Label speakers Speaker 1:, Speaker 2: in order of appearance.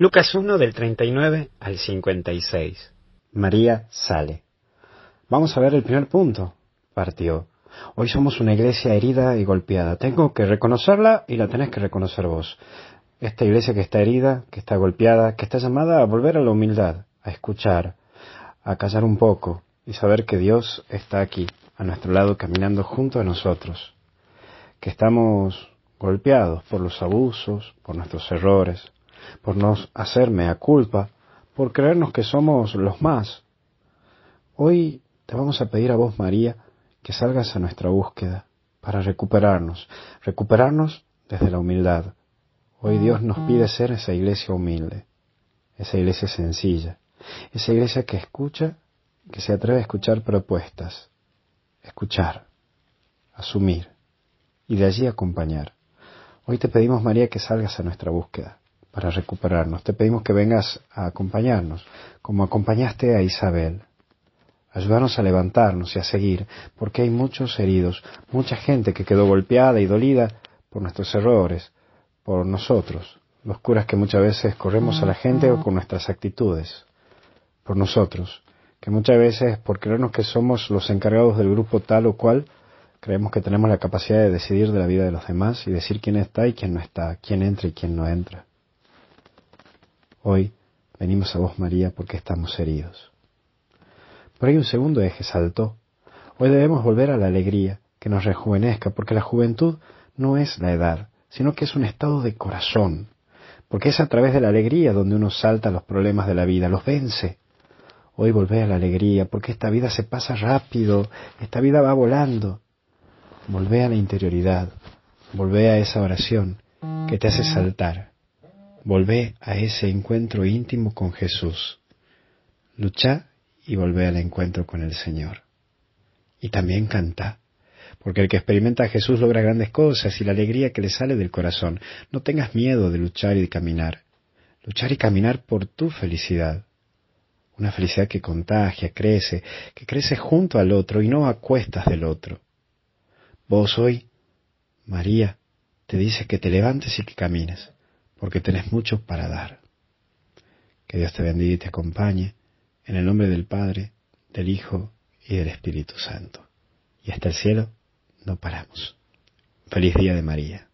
Speaker 1: Lucas 1 del 39 al 56. María sale. Vamos a ver el primer punto. Partió. Hoy somos una iglesia herida y golpeada. Tengo que reconocerla y la tenés que reconocer vos. Esta iglesia que está herida, que está golpeada, que está llamada a volver a la humildad, a escuchar, a callar un poco y saber que Dios está aquí, a nuestro lado, caminando junto a nosotros. Que estamos golpeados por los abusos, por nuestros errores, por no hacerme a culpa, por creernos que somos los más. Hoy te vamos a pedir a vos, María, que salgas a nuestra búsqueda para recuperarnos, recuperarnos desde la humildad. Hoy Dios nos pide ser esa iglesia humilde, esa iglesia sencilla, esa iglesia que escucha, que se atreve a escuchar propuestas, escuchar, asumir y de allí acompañar. Hoy te pedimos, María, que salgas a nuestra búsqueda para recuperarnos. Te pedimos que vengas a acompañarnos, como acompañaste a Isabel. Ayúdanos a levantarnos y a seguir, porque hay muchos heridos, mucha gente que quedó golpeada y dolida por nuestros errores, por nosotros, los curas que muchas veces corremos a la gente o con nuestras actitudes, por nosotros, que muchas veces por creernos que somos los encargados del grupo tal o cual, creemos que tenemos la capacidad de decidir de la vida de los demás y decir quién está y quién no está, quién entra y quién no entra. Hoy venimos a vos, María, porque estamos heridos. Por ahí un segundo eje saltó. Hoy debemos volver a la alegría, que nos rejuvenezca, porque la juventud no es la edad, sino que es un estado de corazón, porque es a través de la alegría donde uno salta los problemas de la vida, los vence. Hoy volvé a la alegría, porque esta vida se pasa rápido, esta vida va volando. Volvé a la interioridad, volvé a esa oración que te hace saltar, Volvé a ese encuentro íntimo con Jesús. Lucha y volvé al encuentro con el Señor. Y también canta, porque el que experimenta a Jesús logra grandes cosas y la alegría que le sale del corazón. No tengas miedo de luchar y de caminar. Luchar y caminar por tu felicidad. Una felicidad que contagia, crece, que crece junto al otro y no a cuestas del otro. Vos hoy, María, te dice que te levantes y que camines porque tenés mucho para dar. Que Dios te bendiga y te acompañe, en el nombre del Padre, del Hijo y del Espíritu Santo. Y hasta el cielo no paramos. Feliz día de María.